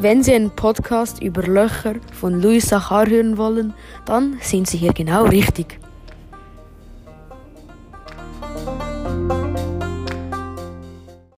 Wenn Sie einen Podcast über Löcher von Louis Sachar hören wollen, dann sind Sie hier genau richtig.